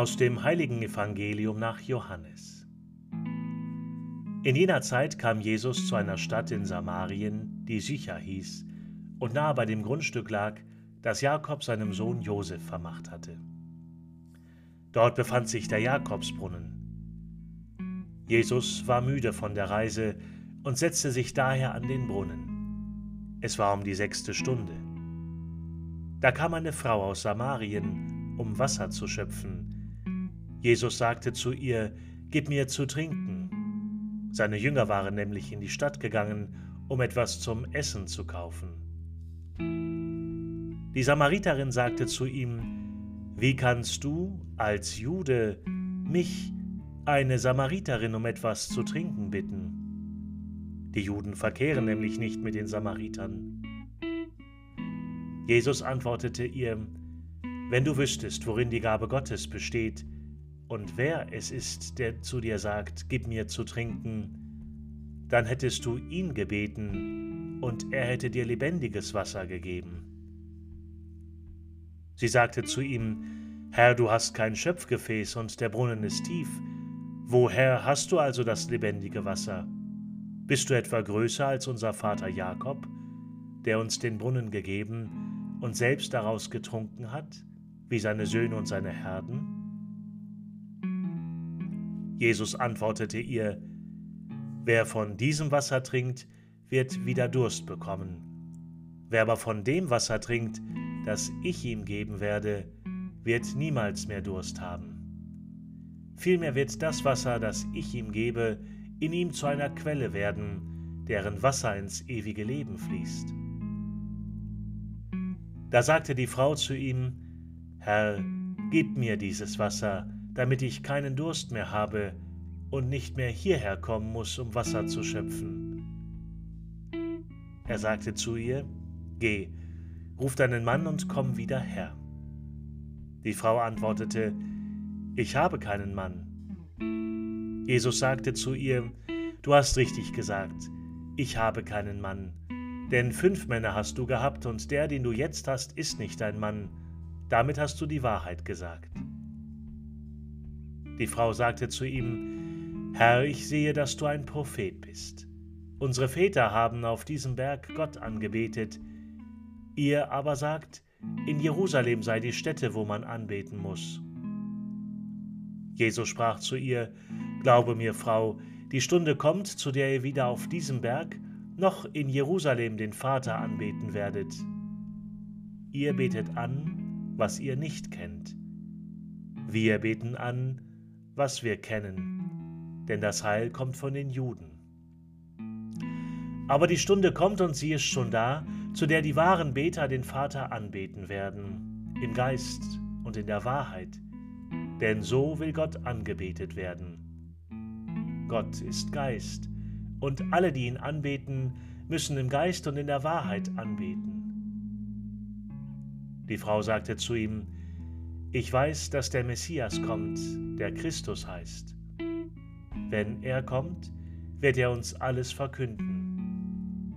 Aus dem heiligen Evangelium nach Johannes. In jener Zeit kam Jesus zu einer Stadt in Samarien, die Sicher hieß, und nahe bei dem Grundstück lag, das Jakob seinem Sohn Josef vermacht hatte. Dort befand sich der Jakobsbrunnen. Jesus war müde von der Reise und setzte sich daher an den Brunnen. Es war um die sechste Stunde. Da kam eine Frau aus Samarien, um Wasser zu schöpfen. Jesus sagte zu ihr, Gib mir zu trinken. Seine Jünger waren nämlich in die Stadt gegangen, um etwas zum Essen zu kaufen. Die Samariterin sagte zu ihm, Wie kannst du als Jude mich, eine Samariterin, um etwas zu trinken bitten? Die Juden verkehren nämlich nicht mit den Samaritern. Jesus antwortete ihr, Wenn du wüsstest, worin die Gabe Gottes besteht, und wer es ist, der zu dir sagt, Gib mir zu trinken, dann hättest du ihn gebeten, und er hätte dir lebendiges Wasser gegeben. Sie sagte zu ihm, Herr, du hast kein Schöpfgefäß und der Brunnen ist tief. Woher hast du also das lebendige Wasser? Bist du etwa größer als unser Vater Jakob, der uns den Brunnen gegeben und selbst daraus getrunken hat, wie seine Söhne und seine Herden? Jesus antwortete ihr, Wer von diesem Wasser trinkt, wird wieder Durst bekommen. Wer aber von dem Wasser trinkt, das ich ihm geben werde, wird niemals mehr Durst haben. Vielmehr wird das Wasser, das ich ihm gebe, in ihm zu einer Quelle werden, deren Wasser ins ewige Leben fließt. Da sagte die Frau zu ihm, Herr, gib mir dieses Wasser, damit ich keinen Durst mehr habe und nicht mehr hierher kommen muss, um Wasser zu schöpfen. Er sagte zu ihr, Geh, ruf deinen Mann und komm wieder her. Die Frau antwortete, Ich habe keinen Mann. Jesus sagte zu ihr, Du hast richtig gesagt, ich habe keinen Mann. Denn fünf Männer hast du gehabt, und der, den du jetzt hast, ist nicht dein Mann. Damit hast du die Wahrheit gesagt. Die Frau sagte zu ihm, Herr, ich sehe, dass du ein Prophet bist. Unsere Väter haben auf diesem Berg Gott angebetet, ihr aber sagt, in Jerusalem sei die Stätte, wo man anbeten muss. Jesus sprach zu ihr, Glaube mir, Frau, die Stunde kommt, zu der ihr wieder auf diesem Berg noch in Jerusalem den Vater anbeten werdet. Ihr betet an, was ihr nicht kennt. Wir beten an, was wir kennen, denn das Heil kommt von den Juden. Aber die Stunde kommt und sie ist schon da, zu der die wahren Beter den Vater anbeten werden, im Geist und in der Wahrheit, denn so will Gott angebetet werden. Gott ist Geist, und alle, die ihn anbeten, müssen im Geist und in der Wahrheit anbeten. Die Frau sagte zu ihm, Ich weiß, dass der Messias kommt, der Christus heißt. Wenn er kommt, wird er uns alles verkünden.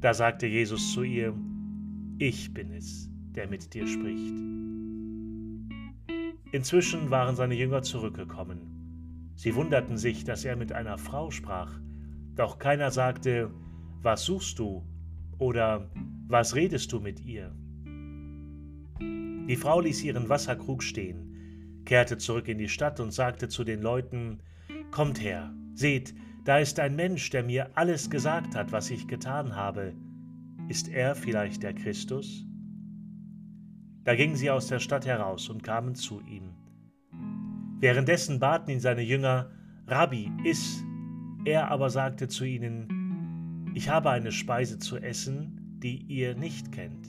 Da sagte Jesus zu ihr, Ich bin es, der mit dir spricht. Inzwischen waren seine Jünger zurückgekommen. Sie wunderten sich, dass er mit einer Frau sprach, doch keiner sagte, was suchst du oder was redest du mit ihr? Die Frau ließ ihren Wasserkrug stehen, kehrte zurück in die Stadt und sagte zu den Leuten, Kommt her, seht, da ist ein Mensch, der mir alles gesagt hat, was ich getan habe. Ist er vielleicht der Christus? Da gingen sie aus der Stadt heraus und kamen zu ihm. Währenddessen baten ihn seine Jünger, Rabbi, iss. Er aber sagte zu ihnen, Ich habe eine Speise zu essen, die ihr nicht kennt.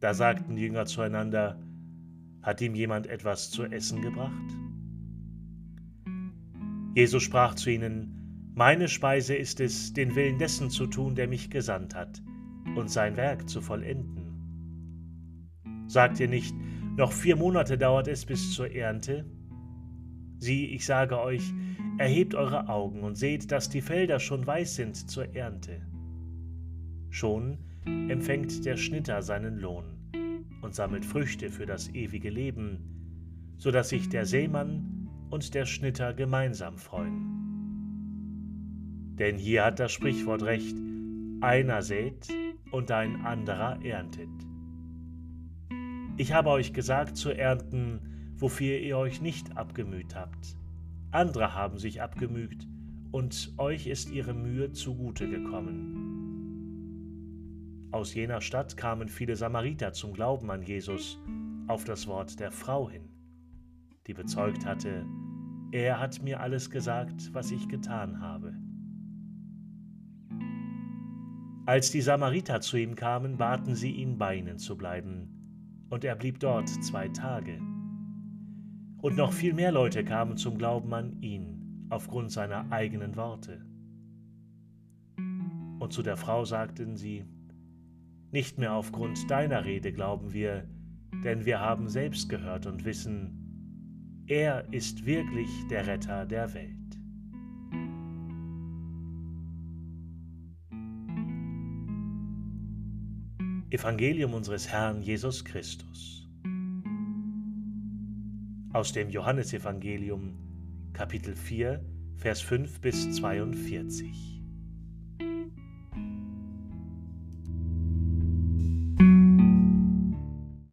Da sagten die Jünger zueinander, Hat ihm jemand etwas zu essen gebracht? Jesus sprach zu ihnen, Meine Speise ist es, den Willen dessen zu tun, der mich gesandt hat, und sein Werk zu vollenden. Sagt ihr nicht, noch vier Monate dauert es bis zur Ernte. Sieh, ich sage euch, erhebt eure Augen und seht, dass die Felder schon weiß sind zur Ernte. Schon empfängt der Schnitter seinen Lohn und sammelt Früchte für das ewige Leben, so dass sich der Seemann und der Schnitter gemeinsam freuen. Denn hier hat das Sprichwort recht, einer sät und ein anderer erntet. Ich habe euch gesagt zu ernten, wofür ihr euch nicht abgemüht habt. Andere haben sich abgemüht, und euch ist ihre Mühe zugute gekommen. Aus jener Stadt kamen viele Samariter zum Glauben an Jesus auf das Wort der Frau hin, die bezeugt hatte, er hat mir alles gesagt, was ich getan habe. Als die Samariter zu ihm kamen, baten sie ihn, bei ihnen zu bleiben, und er blieb dort zwei Tage. Und noch viel mehr Leute kamen zum Glauben an ihn aufgrund seiner eigenen Worte. Und zu der Frau sagten sie, nicht mehr aufgrund deiner Rede glauben wir, denn wir haben selbst gehört und wissen, er ist wirklich der Retter der Welt. Evangelium unseres Herrn Jesus Christus. Aus dem Johannesevangelium Kapitel 4, Vers 5 bis 42.